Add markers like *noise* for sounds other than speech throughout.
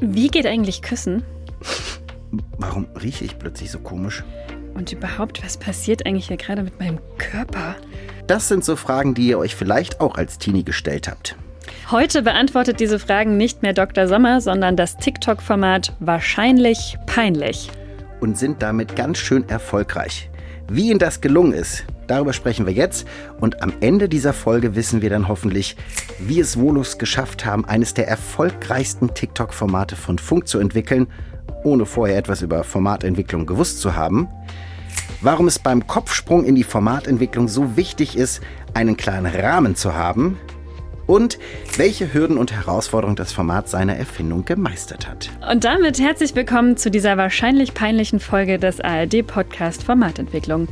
Wie geht eigentlich Küssen? Warum rieche ich plötzlich so komisch? Und überhaupt, was passiert eigentlich hier gerade mit meinem Körper? Das sind so Fragen, die ihr euch vielleicht auch als Teenie gestellt habt. Heute beantwortet diese Fragen nicht mehr Dr. Sommer, sondern das TikTok-Format Wahrscheinlich Peinlich. Und sind damit ganz schön erfolgreich. Wie ihnen das gelungen ist, darüber sprechen wir jetzt. Und am Ende dieser Folge wissen wir dann hoffentlich, wie es Volus geschafft haben, eines der erfolgreichsten TikTok-Formate von Funk zu entwickeln, ohne vorher etwas über Formatentwicklung gewusst zu haben warum es beim Kopfsprung in die Formatentwicklung so wichtig ist, einen kleinen Rahmen zu haben und welche Hürden und Herausforderungen das Format seiner Erfindung gemeistert hat. Und damit herzlich willkommen zu dieser wahrscheinlich peinlichen Folge des ARD-Podcast Formatentwicklung.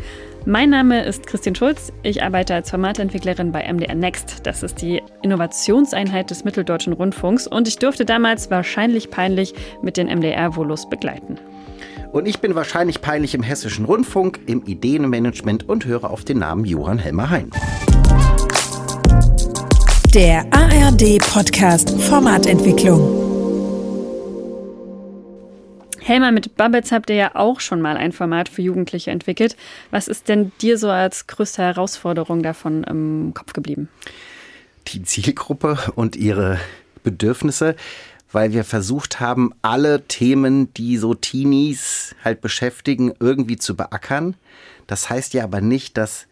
Mein Name ist Christine Schulz. Ich arbeite als Formatentwicklerin bei MDR Next. Das ist die Innovationseinheit des Mitteldeutschen Rundfunks. Und ich durfte damals wahrscheinlich peinlich mit den MDR-Volos begleiten. Und ich bin wahrscheinlich peinlich im Hessischen Rundfunk, im Ideenmanagement und höre auf den Namen Johann Helmer Hein. Der ARD-Podcast Formatentwicklung. Helmer, mit Bubbles habt ihr ja auch schon mal ein Format für Jugendliche entwickelt. Was ist denn dir so als größte Herausforderung davon im Kopf geblieben? Die Zielgruppe und ihre Bedürfnisse weil wir versucht haben, alle Themen, die so Teenies halt beschäftigen, irgendwie zu beackern. Das heißt ja aber nicht, dass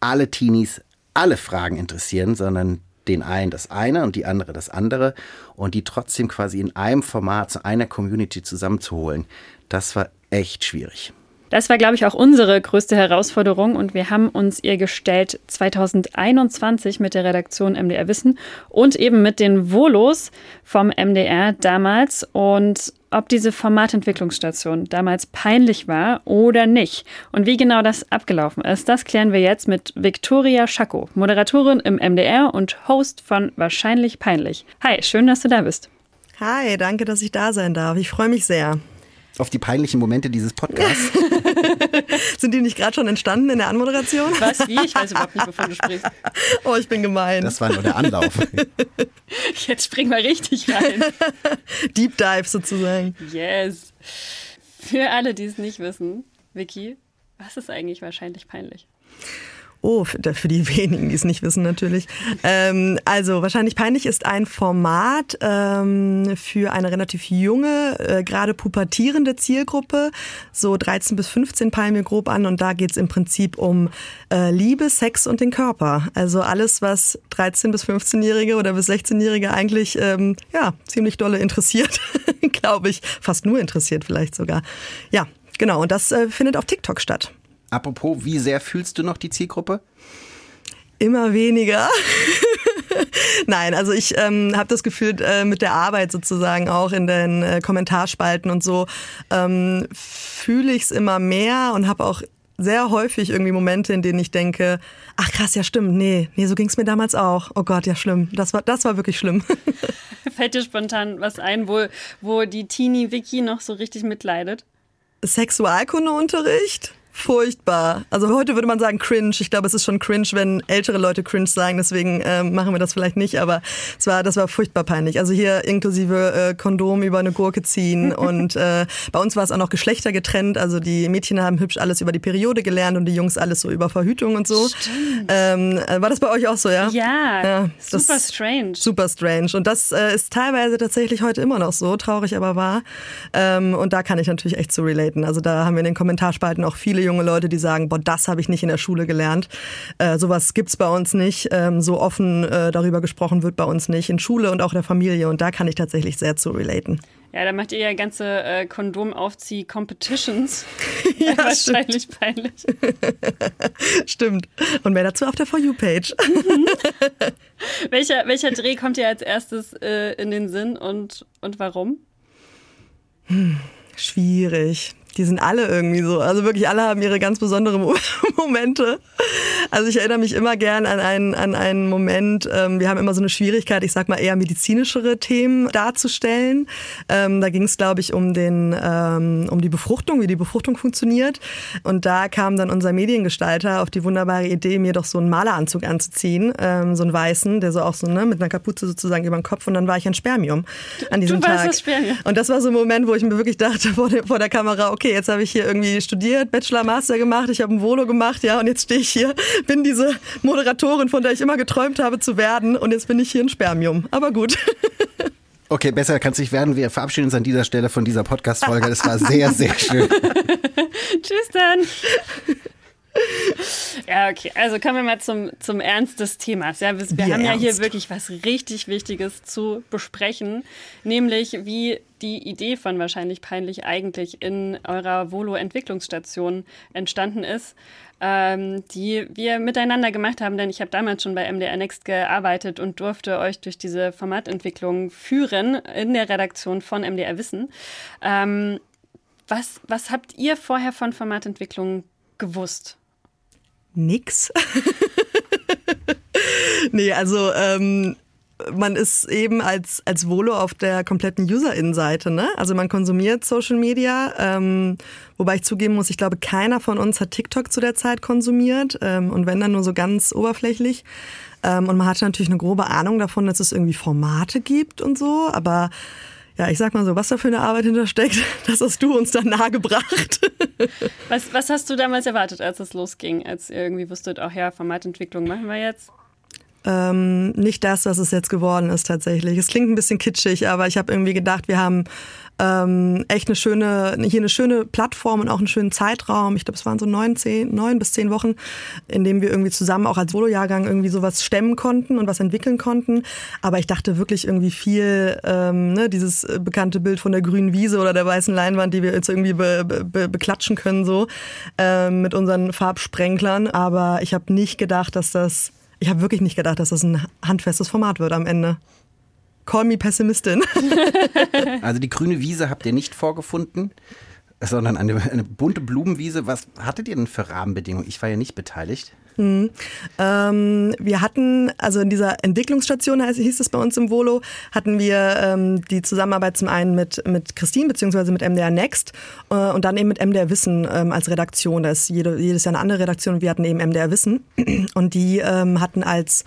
alle Teenies alle Fragen interessieren, sondern den einen das eine und die andere das andere und die trotzdem quasi in einem Format zu einer Community zusammenzuholen. Das war echt schwierig. Das war, glaube ich, auch unsere größte Herausforderung und wir haben uns ihr gestellt 2021 mit der Redaktion MDR Wissen und eben mit den Volos vom MDR damals und ob diese Formatentwicklungsstation damals peinlich war oder nicht. Und wie genau das abgelaufen ist, das klären wir jetzt mit Viktoria Schacko, Moderatorin im MDR und Host von Wahrscheinlich Peinlich. Hi, schön, dass du da bist. Hi, danke, dass ich da sein darf. Ich freue mich sehr auf die peinlichen Momente dieses Podcasts. *laughs* *laughs* Sind die nicht gerade schon entstanden in der Anmoderation? Was? Wie? Ich weiß überhaupt nicht, wovon du sprichst. Oh, ich bin gemein. Das war nur der Anlauf. *laughs* Jetzt springen wir richtig rein. Deep Dive sozusagen. Yes. Für alle, die es nicht wissen, Vicky, was ist eigentlich wahrscheinlich peinlich? Oh, für die *laughs* wenigen, die es nicht wissen natürlich. Ähm, also wahrscheinlich peinlich ist ein Format ähm, für eine relativ junge, äh, gerade pubertierende Zielgruppe, so 13 bis 15 peilen wir grob an und da geht's im Prinzip um äh, Liebe, Sex und den Körper. Also alles, was 13 bis 15-Jährige oder bis 16-Jährige eigentlich ähm, ja ziemlich dolle interessiert, *laughs* glaube ich, fast nur interessiert vielleicht sogar. Ja, genau. Und das äh, findet auf TikTok statt. Apropos, wie sehr fühlst du noch die Zielgruppe? Immer weniger. *laughs* Nein, also ich ähm, habe das Gefühl, äh, mit der Arbeit sozusagen auch in den äh, Kommentarspalten und so ähm, fühle ich es immer mehr und habe auch sehr häufig irgendwie Momente, in denen ich denke, ach krass, ja stimmt, nee, nee, so ging es mir damals auch. Oh Gott, ja schlimm. Das war, das war wirklich schlimm. *laughs* Fällt dir spontan was ein, wo, wo die Teenie Vicky noch so richtig mitleidet? Sexualkundeunterricht? Furchtbar. Also heute würde man sagen cringe. Ich glaube, es ist schon cringe, wenn ältere Leute cringe sagen. Deswegen äh, machen wir das vielleicht nicht. Aber es war, das war furchtbar peinlich. Also hier inklusive äh, Kondom über eine Gurke ziehen. *laughs* und äh, bei uns war es auch noch Geschlechter getrennt. Also die Mädchen haben hübsch alles über die Periode gelernt und die Jungs alles so über Verhütung und so. Ähm, äh, war das bei euch auch so, ja? Ja. ja super strange. Super strange. Und das äh, ist teilweise tatsächlich heute immer noch so, traurig aber wahr. Ähm, und da kann ich natürlich echt so relaten. Also da haben wir in den Kommentarspalten auch viele junge Leute, die sagen, boah, das habe ich nicht in der Schule gelernt. Äh, sowas gibt's bei uns nicht. Ähm, so offen äh, darüber gesprochen wird bei uns nicht. In Schule und auch der Familie. Und da kann ich tatsächlich sehr zu relaten. Ja, da macht ihr ja ganze äh, Kondomaufzieh-Competitions. *laughs* ja, wahrscheinlich stimmt. peinlich. *laughs* stimmt. Und mehr dazu auf der For You-Page. Mhm. *laughs* welcher, welcher Dreh kommt dir als erstes äh, in den Sinn und, und warum? Hm, schwierig die sind alle irgendwie so. Also wirklich alle haben ihre ganz besonderen *laughs* Momente. Also ich erinnere mich immer gern an einen, an einen Moment, ähm, wir haben immer so eine Schwierigkeit, ich sag mal eher medizinischere Themen darzustellen. Ähm, da ging es, glaube ich, um, den, ähm, um die Befruchtung, wie die Befruchtung funktioniert. Und da kam dann unser Mediengestalter auf die wunderbare Idee, mir doch so einen Maleranzug anzuziehen, ähm, so einen weißen, der so auch so ne, mit einer Kapuze sozusagen über den Kopf. Und dann war ich ein Spermium an diesem du Tag. warst das Spermium. Und das war so ein Moment, wo ich mir wirklich dachte vor der, vor der Kamera, okay, jetzt habe ich hier irgendwie studiert, Bachelor, Master gemacht, ich habe ein Volo gemacht, ja, und jetzt stehe ich hier, bin diese Moderatorin, von der ich immer geträumt habe zu werden, und jetzt bin ich hier ein Spermium. Aber gut. *laughs* Okay, besser kann es nicht werden. Wir verabschieden uns an dieser Stelle von dieser Podcast-Folge. Das war sehr, sehr schön. *laughs* Tschüss dann. Ja, okay. Also kommen wir mal zum, zum Ernst des Themas. Ja, wir, wir haben ja hier ernst? wirklich was richtig Wichtiges zu besprechen, nämlich wie die Idee von wahrscheinlich peinlich eigentlich in eurer Volo-Entwicklungsstation entstanden ist, ähm, die wir miteinander gemacht haben, denn ich habe damals schon bei MDR Next gearbeitet und durfte euch durch diese Formatentwicklung führen in der Redaktion von MDR Wissen. Ähm, was, was habt ihr vorher von Formatentwicklung gewusst? Nix. *laughs* nee, also ähm, man ist eben als, als Volo auf der kompletten User-In-Seite. Ne? Also man konsumiert Social Media, ähm, wobei ich zugeben muss, ich glaube, keiner von uns hat TikTok zu der Zeit konsumiert ähm, und wenn dann nur so ganz oberflächlich. Ähm, und man hatte natürlich eine grobe Ahnung davon, dass es irgendwie Formate gibt und so, aber ja, ich sag mal so, was da für eine Arbeit hintersteckt, *laughs* das hast du uns dann nahegebracht. *laughs* Was, was hast du damals erwartet, als es losging? Als ihr irgendwie wusstet, ach ja, Formatentwicklung machen wir jetzt? Ähm, nicht das, was es jetzt geworden ist tatsächlich. Es klingt ein bisschen kitschig, aber ich habe irgendwie gedacht, wir haben ähm, echt eine schöne, hier eine schöne Plattform und auch einen schönen Zeitraum. Ich glaube, es waren so neun, zehn, neun bis zehn Wochen, in dem wir irgendwie zusammen auch als Solo-Jahrgang irgendwie sowas stemmen konnten und was entwickeln konnten. Aber ich dachte wirklich irgendwie viel, ähm, ne, dieses äh, bekannte Bild von der grünen Wiese oder der weißen Leinwand, die wir jetzt irgendwie be, be, beklatschen können so ähm, mit unseren Farbsprenklern. Aber ich habe nicht gedacht, dass das ich habe wirklich nicht gedacht, dass das ein handfestes Format wird am Ende. Call me Pessimistin. *laughs* Also die grüne Wiese habt ihr nicht vorgefunden, sondern eine, eine bunte Blumenwiese. Was hattet ihr denn für Rahmenbedingungen? Ich war ja nicht beteiligt. Ähm, wir hatten, also in dieser Entwicklungsstation hieß es bei uns im Volo, hatten wir ähm, die Zusammenarbeit zum einen mit, mit Christine beziehungsweise mit MDR Next äh, und dann eben mit MDR Wissen ähm, als Redaktion. Da ist jede, jedes Jahr eine andere Redaktion und wir hatten eben MDR Wissen. Und die ähm, hatten als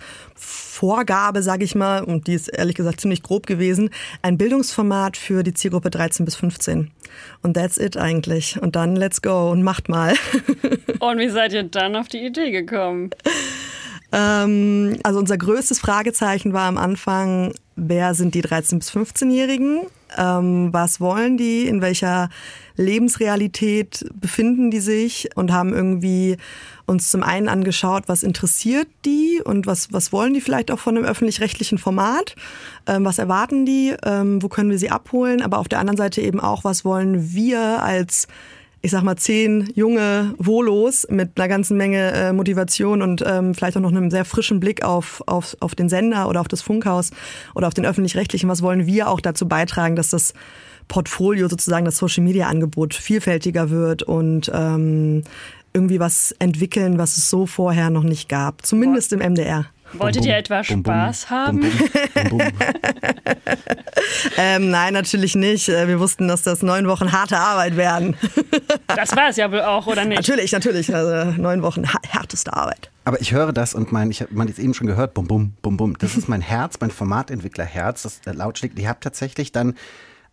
Vorgabe, sage ich mal, und die ist ehrlich gesagt ziemlich grob gewesen, ein Bildungsformat für die Zielgruppe 13 bis 15. Und that's it eigentlich. Und dann let's go und macht mal. *laughs* Und wie seid ihr dann auf die Idee gekommen? Ähm, also unser größtes Fragezeichen war am Anfang, wer sind die 13- bis 15-Jährigen? Ähm, was wollen die? In welcher Lebensrealität befinden die sich? Und haben irgendwie uns zum einen angeschaut, was interessiert die und was, was wollen die vielleicht auch von einem öffentlich-rechtlichen Format? Ähm, was erwarten die? Ähm, wo können wir sie abholen? Aber auf der anderen Seite eben auch, was wollen wir als ich sag mal, zehn junge Volos mit einer ganzen Menge äh, Motivation und ähm, vielleicht auch noch einem sehr frischen Blick auf, auf, auf den Sender oder auf das Funkhaus oder auf den öffentlich-rechtlichen. Was wollen wir auch dazu beitragen, dass das Portfolio sozusagen, das Social-Media-Angebot vielfältiger wird und ähm, irgendwie was entwickeln, was es so vorher noch nicht gab. Zumindest im MDR. Wolltet ihr etwa Spaß haben? bum, bum, bum. *laughs* Ähm, nein, natürlich nicht. Äh, Wir wussten, dass das neun Wochen harte Arbeit werden. *laughs* Das war es ja wohl auch, oder nicht? natürlich, natürlich. Also neun Wochen härteste Arbeit. Aber ich höre das und mein, ich habe man jetzt eben schon gehört, bum bum bum bum. Das ist mein Herz, mein Formatentwicklerherz, das laut schlägt. Ihr habt tatsächlich dann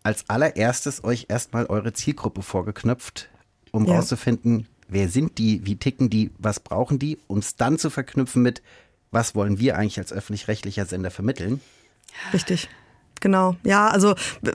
als allererstes euch erstmal eure Zielgruppe vorgeknöpft, um Ja. rauszufinden, wer sind die, wie ticken die, was brauchen die, um es dann zu verknüpfen mit, was wollen wir eigentlich als öffentlich-rechtlicher Sender vermitteln. Richtig. Genau. Ja, also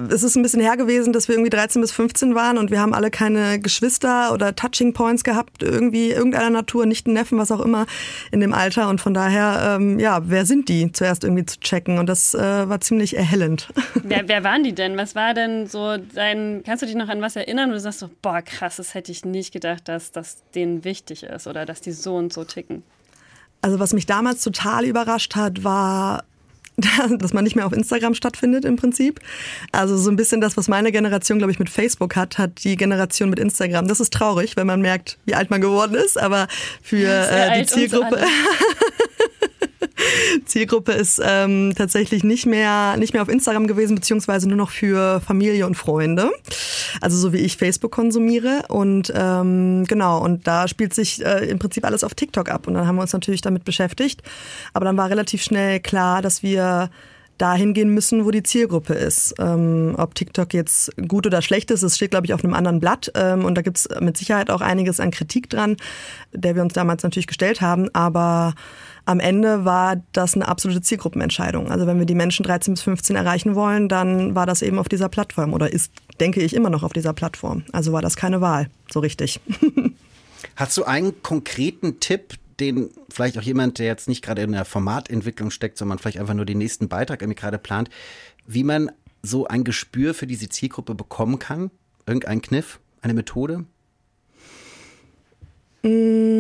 es ist ein bisschen her gewesen, dass wir irgendwie 13 bis 15 waren und wir haben alle keine Geschwister oder Touching Points gehabt, irgendwie irgendeiner Natur, nicht einen Neffen, was auch immer in dem Alter. Und von daher, ähm, ja, wer sind die zuerst irgendwie zu checken? Und das äh, war ziemlich erhellend. *laughs* Wer, wer waren die denn? Was war denn so dein, kannst du dich noch an was erinnern, wo du sagst so, boah, krass, das hätte ich nicht gedacht, dass das denen wichtig ist oder dass die so und so ticken? Also was mich damals total überrascht hat, war *laughs* dass man nicht mehr auf Instagram stattfindet im Prinzip. Also so ein bisschen das, was meine Generation, glaube ich, mit Facebook hat, hat die Generation mit Instagram. Das ist traurig, wenn man merkt, wie alt man geworden ist, aber für äh, die Zielgruppe. *laughs* *laughs* Zielgruppe ist ähm, tatsächlich nicht mehr, nicht mehr auf Instagram gewesen, beziehungsweise nur noch für Familie und Freunde. Also so wie ich Facebook konsumiere. Und ähm, genau, und da spielt sich äh, im Prinzip alles auf TikTok ab. Und dann haben wir uns natürlich damit beschäftigt. Aber dann war relativ schnell klar, dass wir dahin gehen müssen, wo die Zielgruppe ist. Ähm, ob TikTok jetzt gut oder schlecht ist, das steht, glaube ich, auf einem anderen Blatt. Ähm, und da gibt es mit Sicherheit auch einiges an Kritik dran, der wir uns damals natürlich gestellt haben. Aber am Ende war das eine absolute Zielgruppenentscheidung. Also wenn wir die Menschen 13 bis 15 erreichen wollen, dann war das eben auf dieser Plattform oder ist, denke ich, immer noch auf dieser Plattform. Also war das keine Wahl, so richtig. *laughs* Hast du einen konkreten Tipp, den vielleicht auch jemand, der jetzt nicht gerade in der Formatentwicklung steckt, sondern vielleicht einfach nur den nächsten Beitrag irgendwie gerade plant, wie man so ein Gespür für diese Zielgruppe bekommen kann? Irgendein Kniff, eine Methode? Mm,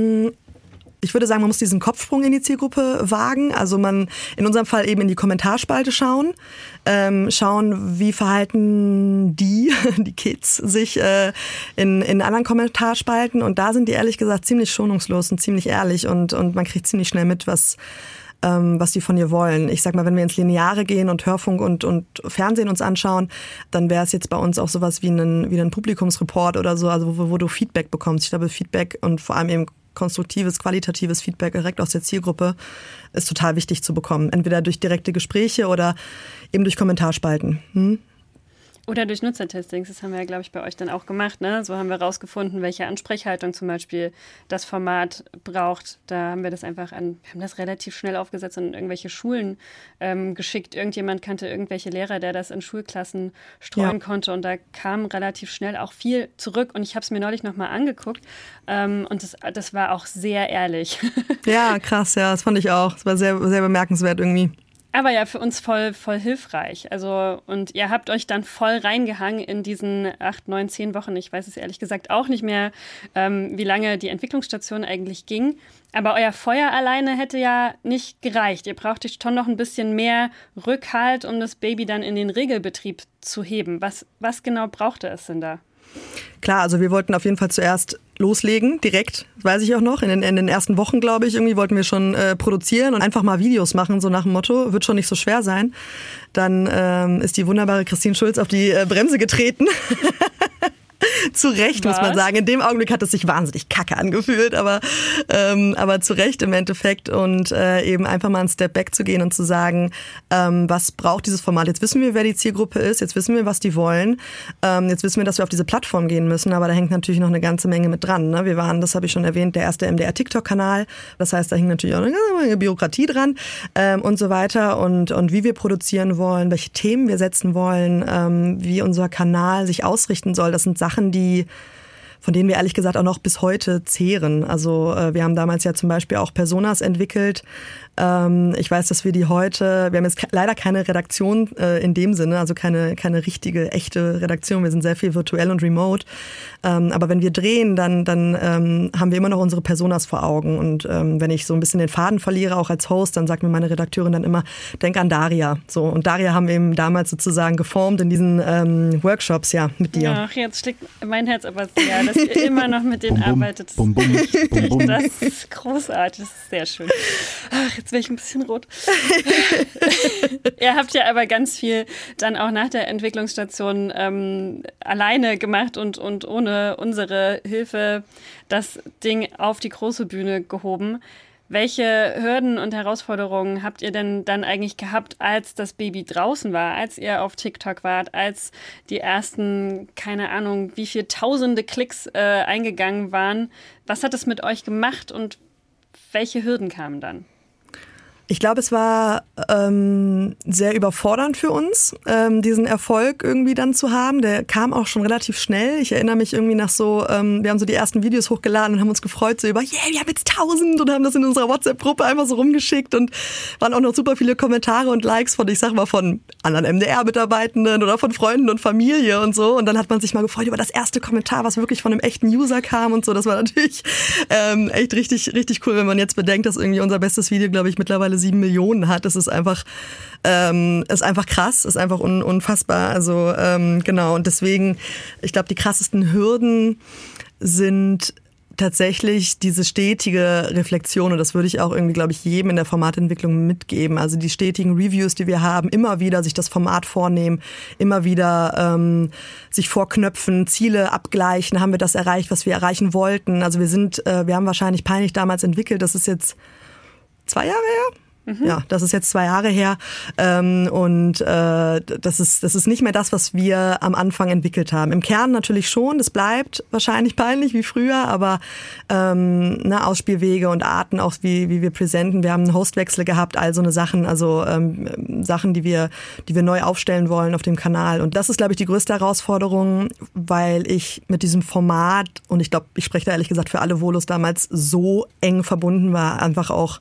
ich würde sagen, man muss diesen Kopfsprung in die Zielgruppe wagen. Also man in unserem Fall eben in die Kommentarspalte schauen, ähm, schauen, wie verhalten die, *laughs* die Kids, sich äh, in, in anderen Kommentarspalten. Und da sind die ehrlich gesagt ziemlich schonungslos und ziemlich ehrlich und, und man kriegt ziemlich schnell mit, was ähm, was die von dir wollen. Ich sag mal, wenn wir ins Lineare gehen und Hörfunk und, und Fernsehen uns anschauen, dann wäre es jetzt bei uns auch sowas wie ein, wie ein Publikumsreport oder so, also wo, wo du Feedback bekommst. Ich glaube, Feedback und vor allem eben konstruktives, qualitatives Feedback direkt aus der Zielgruppe ist total wichtig zu bekommen. Entweder durch direkte Gespräche oder eben durch Kommentarspalten. Hm? Oder durch Nutzertestings, das haben wir ja, glaube ich, bei euch dann auch gemacht. Ne? So haben wir rausgefunden, welche Ansprechhaltung zum Beispiel das Format braucht. Da haben wir das einfach an, wir haben das relativ schnell aufgesetzt und in irgendwelche Schulen ähm, geschickt. Irgendjemand kannte irgendwelche Lehrer, der das in Schulklassen streuen ja. konnte. Und da kam relativ schnell auch viel zurück. Und ich habe es mir neulich nochmal angeguckt. Ähm, und das, das war auch sehr ehrlich. *laughs* Ja, krass, ja, das fand ich auch. Das war sehr, sehr bemerkenswert irgendwie aber ja für uns voll, voll hilfreich. Also, und ihr habt euch dann voll reingehangen in diesen acht, neun, zehn Wochen. Ich weiß es ehrlich gesagt auch nicht mehr, ähm, wie lange die Entwicklungsstation eigentlich ging. Aber euer Feuer alleine hätte ja nicht gereicht. Ihr brauchtet schon noch ein bisschen mehr Rückhalt, um das Baby dann in den Regelbetrieb zu heben. Was, was genau brauchte es denn da? Klar, also wir wollten auf jeden Fall zuerst loslegen, direkt, weiß ich auch noch. In den, in den ersten Wochen, glaube ich, irgendwie wollten wir schon äh, produzieren und einfach mal Videos machen, so nach dem Motto, wird schon nicht so schwer sein. Dann ähm, ist die wunderbare Christine Schulz auf die äh, Bremse getreten. *laughs* zu Recht, Was? muss man sagen. In dem Augenblick hat es sich wahnsinnig kacke angefühlt, aber, ähm, aber zu Recht im Endeffekt. Und äh, eben einfach mal einen Step back zu gehen und zu sagen, ähm, was braucht dieses Format? Jetzt wissen wir, wer die Zielgruppe ist, jetzt wissen wir, was die wollen. Ähm, jetzt wissen wir, dass wir auf diese Plattform gehen müssen, aber da hängt natürlich noch eine ganze Menge mit dran. Ne? Wir waren, das habe ich schon erwähnt, der erste MDR-TikTok-Kanal. Das heißt, da hing natürlich auch eine ganze Menge Bürokratie dran ähm, und so weiter. Und, und wie wir produzieren wollen, welche Themen wir setzen wollen, ähm, wie unser Kanal sich ausrichten soll, das sind Sachen, die von denen wir ehrlich gesagt auch noch bis heute zehren. Also äh, wir haben damals ja zum Beispiel auch Personas entwickelt, ähm, ich weiß, dass wir die heute, wir haben jetzt leider keine Redaktion äh, in dem Sinne, also keine, keine richtige, echte Redaktion. Wir sind sehr viel virtuell und remote. Ähm, aber wenn wir drehen, dann, dann ähm, haben wir immer noch unsere Personas vor Augen. Und ähm, wenn ich so ein bisschen den Faden verliere, auch als Host, dann sagt mir meine Redakteurin dann immer, denk an Daria. So, und Daria haben wir eben damals sozusagen geformt in diesen ähm, Workshops, ja, mit dir. Ach, jetzt schlägt mein Herz aber sehr, dass ihr immer noch mit denen bum, arbeitet. Bum, bum, bum. *laughs* Das ist großartig, das ist sehr schön. Ach, jetzt werde ich ein bisschen rot. *laughs* Ihr habt ja aber ganz viel dann auch nach der Entwicklungsstation ähm, alleine gemacht und, und ohne unsere Hilfe das Ding auf die große Bühne gehoben. Welche Hürden und Herausforderungen habt ihr denn dann eigentlich gehabt, als das Baby draußen war, als ihr auf TikTok wart, als die ersten, keine Ahnung, wie viele tausende Klicks äh, eingegangen waren? Was hat es mit euch gemacht und welche Hürden kamen dann? Ich glaube, es war ähm, sehr überfordernd für uns, ähm, diesen Erfolg irgendwie dann zu haben. Der kam auch schon relativ schnell. Ich erinnere mich irgendwie nach so, ähm, wir haben so die ersten Videos hochgeladen und haben uns gefreut so über, yeah, wir haben jetzt tausend und haben das in unserer WhatsApp-Gruppe einfach so rumgeschickt und waren auch noch super viele Kommentare und Likes von, ich sag mal, von anderen MDR-Mitarbeitenden oder von Freunden und Familie und so. Und dann hat man sich mal gefreut über das erste Kommentar, was wirklich von einem echten User kam und so. Das war natürlich ähm, echt richtig, richtig cool, wenn man jetzt bedenkt, dass irgendwie unser bestes Video, glaube ich, mittlerweile mittlerweile sieben Millionen hat. Das ist einfach, ähm, ist einfach krass, ist einfach un, unfassbar. Also ähm, genau, und deswegen, ich glaube, die krassesten Hürden sind tatsächlich diese stetige Reflexion und das würde ich auch irgendwie, glaube ich, jedem in der Formatentwicklung mitgeben. Also die stetigen Reviews, die wir haben, immer wieder sich das Format vornehmen, immer wieder ähm, sich vorknöpfen, Ziele abgleichen, haben wir das erreicht, was wir erreichen wollten. Also wir sind, äh, wir haben wahrscheinlich peinlich damals entwickelt, das ist jetzt zwei Jahre her, Mhm. Ja, das ist jetzt zwei Jahre her ähm, und äh, das ist das ist nicht mehr das, was wir am Anfang entwickelt haben. Im Kern natürlich schon, das bleibt wahrscheinlich peinlich wie früher, aber ähm, ne, Ausspielwege und Arten, auch wie wie wir präsenten. Wir haben einen Hostwechsel gehabt, all so eine Sachen, also ähm, Sachen, die wir die wir neu aufstellen wollen auf dem Kanal. Und das ist, glaube ich, die größte Herausforderung, weil ich mit diesem Format und ich glaube, ich spreche da ehrlich gesagt für alle Volos damals so eng verbunden war, einfach auch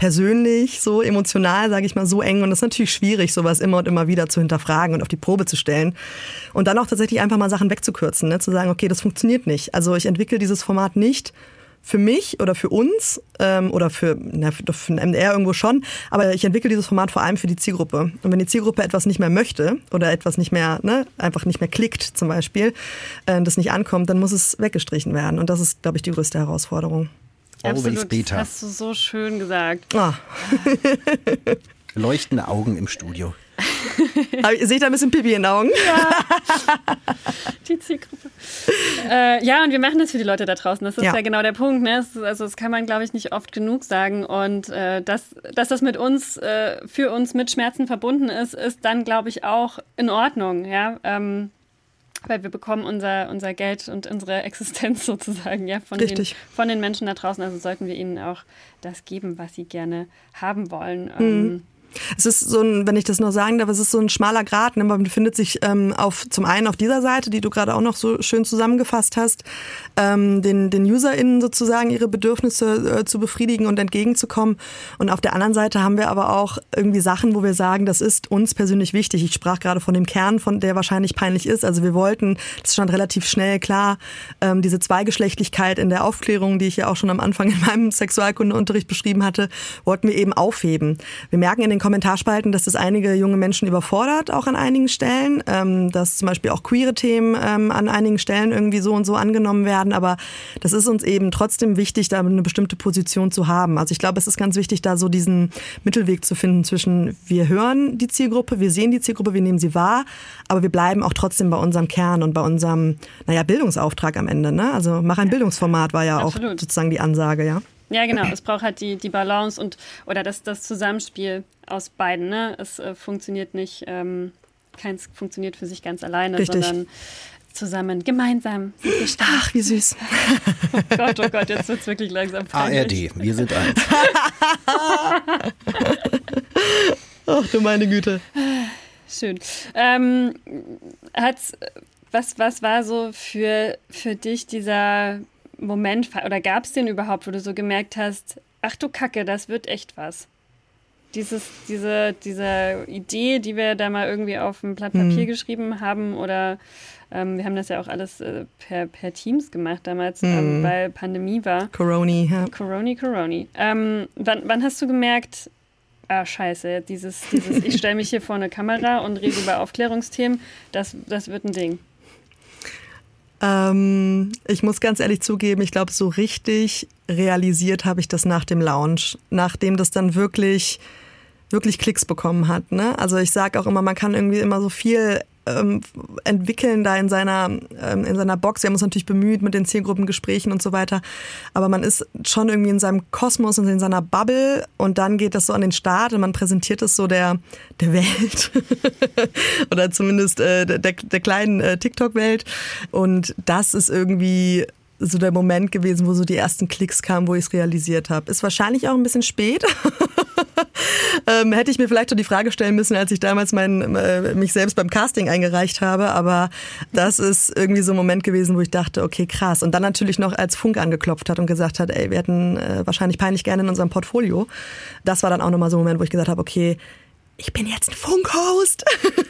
persönlich, so emotional, sage ich mal, so eng. Und das ist natürlich schwierig, sowas immer und immer wieder zu hinterfragen und auf die Probe zu stellen. Und dann auch tatsächlich einfach mal Sachen wegzukürzen, ne? zu sagen, okay, das funktioniert nicht. Also ich entwickle dieses Format nicht für mich oder für uns ähm, oder für, na, für ein MDR irgendwo schon, aber ich entwickle dieses Format vor allem für die Zielgruppe. Und wenn die Zielgruppe etwas nicht mehr möchte oder etwas nicht mehr, ne, einfach nicht mehr klickt zum Beispiel, äh, das nicht ankommt, dann muss es weggestrichen werden. Und das ist, glaube ich, die größte Herausforderung. Always Absolut, Beta. Das hast du so schön gesagt. Ah. *laughs* Leuchtende Augen im Studio. *laughs* Aber Sehe ich da ein bisschen Pipi in den Augen? *laughs* Die Zielgruppe. Äh, ja, und wir machen das für die Leute da draußen. Das ist ja, Ja. genau der Punkt. Ne? Ist, also das kann man, glaube ich, nicht oft genug sagen. Und äh, dass, dass das mit uns, äh, für uns mit Schmerzen verbunden ist, ist dann, glaube ich, auch in Ordnung. Ja. Ähm, weil wir bekommen unser, unser Geld und unsere *laughs* Existenz sozusagen ja von, den, von den Menschen da draußen. Also sollten wir ihnen auch das geben, was sie gerne haben wollen. Mhm. Ähm, Es ist so ein, wenn ich das noch sagen darf, es ist so ein schmaler Grat. Ne? Man befindet sich ähm, auf zum einen auf dieser Seite, die du gerade auch noch so schön zusammengefasst hast, ähm, den, den UserInnen sozusagen ihre Bedürfnisse äh, zu befriedigen und entgegenzukommen. Und auf der anderen Seite haben wir aber auch irgendwie Sachen, wo wir sagen, das ist uns persönlich wichtig. Ich sprach gerade von dem Kern, von der wahrscheinlich peinlich ist. Also wir wollten, das stand relativ schnell klar, ähm, diese Zweigeschlechtlichkeit in der Aufklärung, die ich ja auch schon am Anfang in meinem Sexualkundeunterricht beschrieben hatte, wollten wir eben aufheben. Wir merken in den Kommentarspalten, dass das einige junge Menschen überfordert, auch an einigen Stellen, ähm, dass zum Beispiel auch queere Themen ähm, an einigen Stellen irgendwie so und so angenommen werden. Aber das ist uns eben trotzdem wichtig, da eine bestimmte Position zu haben. Also ich glaube, es ist ganz wichtig, da so diesen Mittelweg zu finden zwischen wir hören die Zielgruppe, wir sehen die Zielgruppe, wir nehmen sie wahr, aber wir bleiben auch trotzdem bei unserem Kern und bei unserem, naja, Bildungsauftrag am Ende. Ne? Also mach ein Bildungsformat war ja auch Absolut. sozusagen die Ansage, ja. Ja, genau. Es braucht halt die, die Balance und oder das, das Zusammenspiel aus beiden. Ne? Es äh, funktioniert nicht, ähm, keins funktioniert für sich ganz alleine, Richtig. sondern zusammen, gemeinsam sind wir stark. Ach, wie süß. *laughs* Oh Gott, oh Gott, jetzt wird es wirklich langsam peinlich. ARD, wir sind eins. *laughs* Ach du meine Güte. Schön. Ähm, hat's, was, was war so für, für dich dieser Moment oder gab es den überhaupt, wo du so gemerkt hast, ach du Kacke, das wird echt was? Dieses, diese, diese Idee, die wir da mal irgendwie auf ein Blatt Papier geschrieben haben oder ähm, wir haben das ja auch alles äh, per, per Teams gemacht damals, ähm, weil Pandemie war. Coroni, ja. Coroni, Coroni. Ähm, wann, wann hast du gemerkt, ah, scheiße, dieses, dieses ich stelle mich hier vor eine Kamera und rede über Aufklärungsthemen, das, das wird ein Ding. Ähm, ich muss ganz ehrlich zugeben, ich glaube, so richtig realisiert habe ich das nach dem Launch, nachdem das dann wirklich wirklich Klicks bekommen hat. Ne? Also ich sage auch immer, man kann irgendwie immer so viel ähm, entwickeln da in seiner ähm, in seiner Box. Wir haben uns natürlich bemüht mit den Zielgruppengesprächen und so weiter, aber man ist schon irgendwie in seinem Kosmos und in seiner Bubble und dann geht das so an den Start und man präsentiert es so der der Welt *laughs* oder zumindest äh, der, der kleinen äh, TikTok-Welt und das ist irgendwie so der Moment gewesen, wo so die ersten Klicks kamen, wo ich es realisiert habe. Ist wahrscheinlich auch ein bisschen spät. *laughs* *laughs* ähm, hätte ich mir vielleicht schon die Frage stellen müssen, als ich damals mein, äh, mich selbst beim Casting eingereicht habe. Aber das ist irgendwie so ein Moment gewesen, wo ich dachte, okay, krass. Und dann natürlich noch als Funk angeklopft hat und gesagt hat, ey, wir hätten äh, wahrscheinlich peinlich gerne in unserem Portfolio. Das war dann auch nochmal so ein Moment, wo ich gesagt habe, okay, ich bin jetzt ein Funkhost.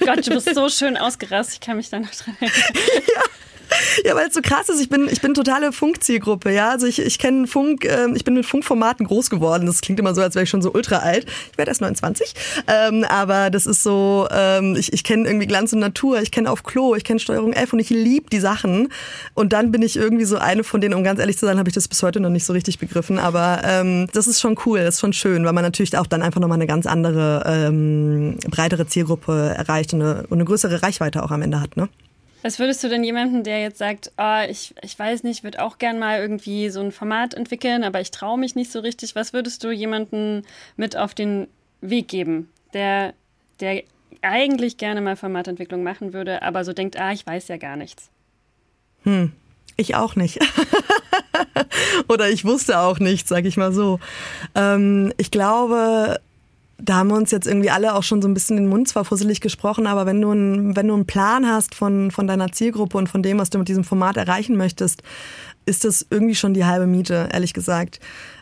Gott, du bist *laughs* so schön ausgerastet, ich kann mich da noch dran erinnern. Ja, *laughs* weil es so krass ist. Ich bin, ich bin totale Funkzielgruppe, ja. Also ich, ich kenne Funk, äh, ich bin mit Funkformaten groß geworden. Das klingt immer so, als wäre ich schon so ultra alt. Ich werde erst 29. Ähm, aber das ist so, ähm, ich, ich kenne irgendwie Glanz und Natur, ich kenne auf Klo, ich kenne Steuerung F und ich liebe die Sachen. Und dann bin ich irgendwie so eine von denen, um ganz ehrlich zu sein, habe ich das bis heute noch nicht so richtig begriffen. Aber ähm, das ist schon cool, das ist schon schön, weil man natürlich auch dann einfach nochmal eine ganz andere, ähm, breitere Zielgruppe erreicht und eine, und eine größere Reichweite auch am Ende hat. Ne? Was würdest du denn jemandem, der jetzt sagt, oh, ich, ich weiß nicht, würde auch gern mal irgendwie so ein Format entwickeln, aber ich traue mich nicht so richtig, was würdest du jemandem mit auf den Weg geben, der, der eigentlich gerne mal Formatentwicklung machen würde, aber so denkt, ah, ich weiß ja gar nichts? Hm, ich auch nicht. *laughs* Oder ich wusste auch nichts, sag ich mal so. Ähm, ich glaube, da haben wir uns jetzt irgendwie alle auch schon so ein bisschen den Mund zwar fusselig gesprochen, aber wenn du, ein, wenn du einen Plan hast von, von deiner Zielgruppe und von dem, was du mit diesem Format erreichen möchtest, ist das irgendwie schon die halbe Miete, ehrlich gesagt.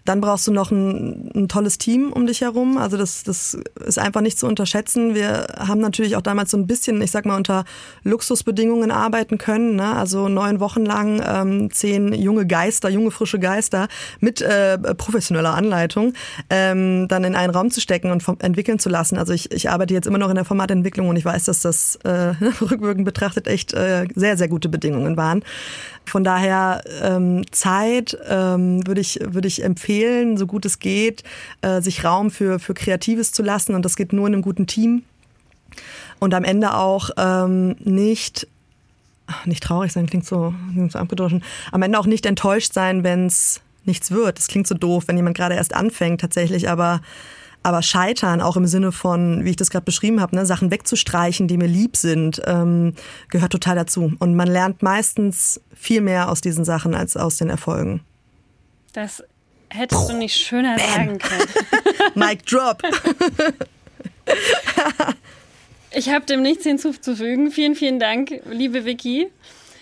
Dann brauchst du noch ein, ein, tolles Team um dich herum. Also das, das ist einfach nicht zu unterschätzen. Wir haben natürlich auch damals so ein bisschen, ich sag mal, unter Luxusbedingungen arbeiten können. Ne? Also neun Wochen lang ähm, zehn junge Geister, junge frische Geister mit äh, professioneller Anleitung ähm, dann in einen Raum zu stecken und entwickeln zu lassen. Also ich, ich arbeite jetzt immer noch in der Formatentwicklung und ich weiß, dass das äh, *laughs* rückwirkend betrachtet echt äh, sehr, sehr gute Bedingungen waren. Von daher ähm, Zeit ähm, würde ich, würde ich empfehlen, so gut es geht, äh, sich Raum für, für Kreatives zu lassen. Und das geht nur in einem guten Team. Und am Ende auch ähm, nicht nicht traurig sein, klingt so, klingt so abgedroschen. Am Ende auch nicht enttäuscht sein, wenn es nichts wird. Das klingt so doof, wenn jemand gerade erst anfängt tatsächlich, aber aber scheitern, auch im Sinne von, wie ich das gerade beschrieben habe, ne, Sachen wegzustreichen, die mir lieb sind, ähm, gehört total dazu. Und man lernt meistens viel mehr aus diesen Sachen als aus den Erfolgen. Das hättest Puh, du nicht schöner Bam. sagen können. *laughs* Mic drop. ich habe dem nichts hinzuzufügen. Vielen, vielen Dank, liebe Vicky.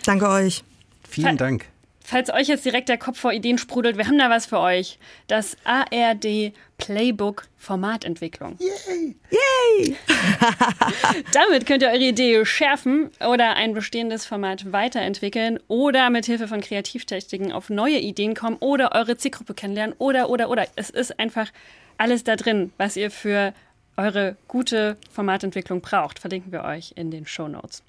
Danke euch. Vielen Dank. Falls euch jetzt direkt der Kopf vor Ideen sprudelt, wir haben da was für euch. Das ARD Playbook Formatentwicklung. Yay! Yay! *laughs* Damit könnt ihr eure Idee schärfen oder ein bestehendes Format weiterentwickeln oder mit Hilfe von Kreativtechniken auf neue Ideen kommen oder eure Zielgruppe kennenlernen oder oder oder. Es ist einfach alles da drin, was ihr für eure gute Formatentwicklung braucht. Verlinken wir euch in den Show Notes.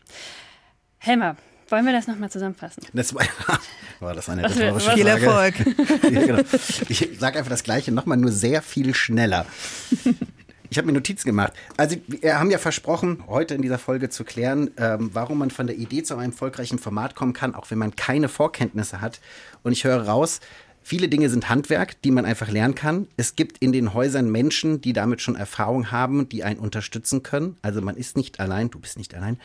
Helmer, wollen wir das nochmal zusammenfassen? Das war, *laughs* war das eine rhetorische Viel Erfolg. *laughs* ja, genau. Ich sage einfach das Gleiche nochmal, nur sehr viel schneller. *laughs* Ich habe mir Notizen gemacht. Also wir haben ja versprochen, heute in dieser Folge zu klären, ähm, warum man von der Idee zu einem erfolgreichen Format kommen kann, auch wenn man keine Vorkenntnisse hat. Und ich höre raus, Viele Dinge sind Handwerk, die man einfach lernen kann. Es gibt in den Häusern Menschen, die damit schon Erfahrung haben, die einen unterstützen können. Also man ist nicht allein, du bist nicht allein.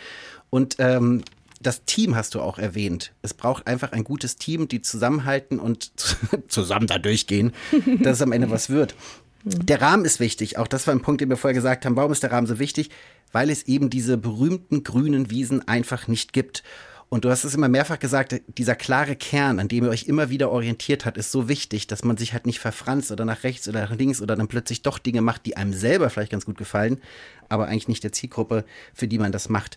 Und ähm, das Team hast du auch erwähnt. Es braucht einfach ein gutes Team, die zusammenhalten und *laughs* zusammen da durchgehen, *laughs* dass es am Ende was wird. Der Rahmen ist wichtig. Auch das war ein Punkt, den wir vorher gesagt haben. Warum ist der Rahmen so wichtig? Weil es eben diese berühmten grünen Wiesen einfach nicht gibt. Und du hast es immer mehrfach gesagt, dieser klare Kern, an dem ihr euch immer wieder orientiert hat, ist so wichtig, dass man sich halt nicht verfranst oder nach rechts oder nach links oder dann plötzlich doch Dinge macht, die einem selber vielleicht ganz gut gefallen, aber eigentlich nicht der Zielgruppe, für die man das macht.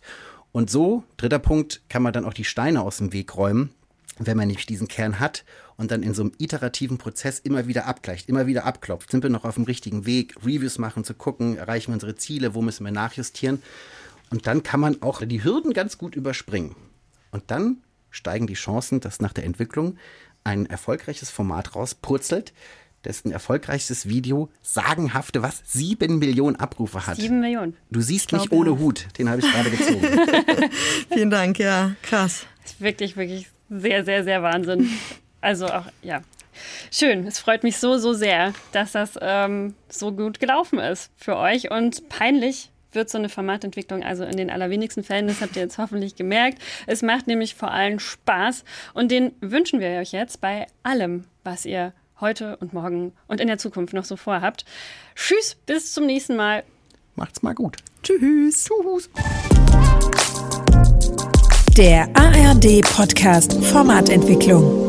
Und so, dritter Punkt, kann man dann auch die Steine aus dem Weg räumen, wenn man nämlich diesen Kern hat und dann in so einem iterativen Prozess immer wieder abgleicht, immer wieder abklopft. Sind wir noch auf dem richtigen Weg? Reviews machen, zu gucken, erreichen wir unsere Ziele, wo müssen wir nachjustieren? Und dann kann man auch die Hürden ganz gut überspringen. Und dann steigen die Chancen, dass nach der Entwicklung ein erfolgreiches Format rauspurzelt, dessen erfolgreichstes Video sagenhafte, was, sieben Millionen Abrufe hat. Sieben Millionen. Du siehst mich ohne Hut, den habe ich gerade gezogen. *laughs* Vielen Dank, ja, krass. Das ist wirklich, wirklich sehr, sehr, sehr Wahnsinn. Also auch, ja. Schön, es freut mich so, so sehr, dass das ähm, so gut gelaufen ist für euch und peinlich wird so eine Formatentwicklung also in den allerwenigsten Fällen, das habt ihr jetzt hoffentlich gemerkt. Es macht nämlich vor allem Spaß und den wünschen wir euch jetzt bei allem, was ihr heute und morgen und in der Zukunft noch so vorhabt. Tschüss, bis zum nächsten Mal. Macht's mal gut. Tschüss. Tschüss. Der ARD Podcast Formatentwicklung.